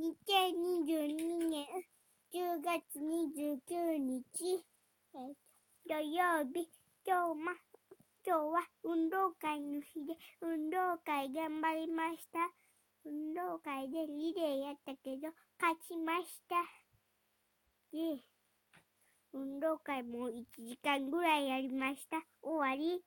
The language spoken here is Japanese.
2022年10月29日、え土曜日、今日も、今日は運動会の日で、運動会頑張りました。運動会でリレーやったけど、勝ちました。で、運動会も1時間ぐらいやりました。終わり。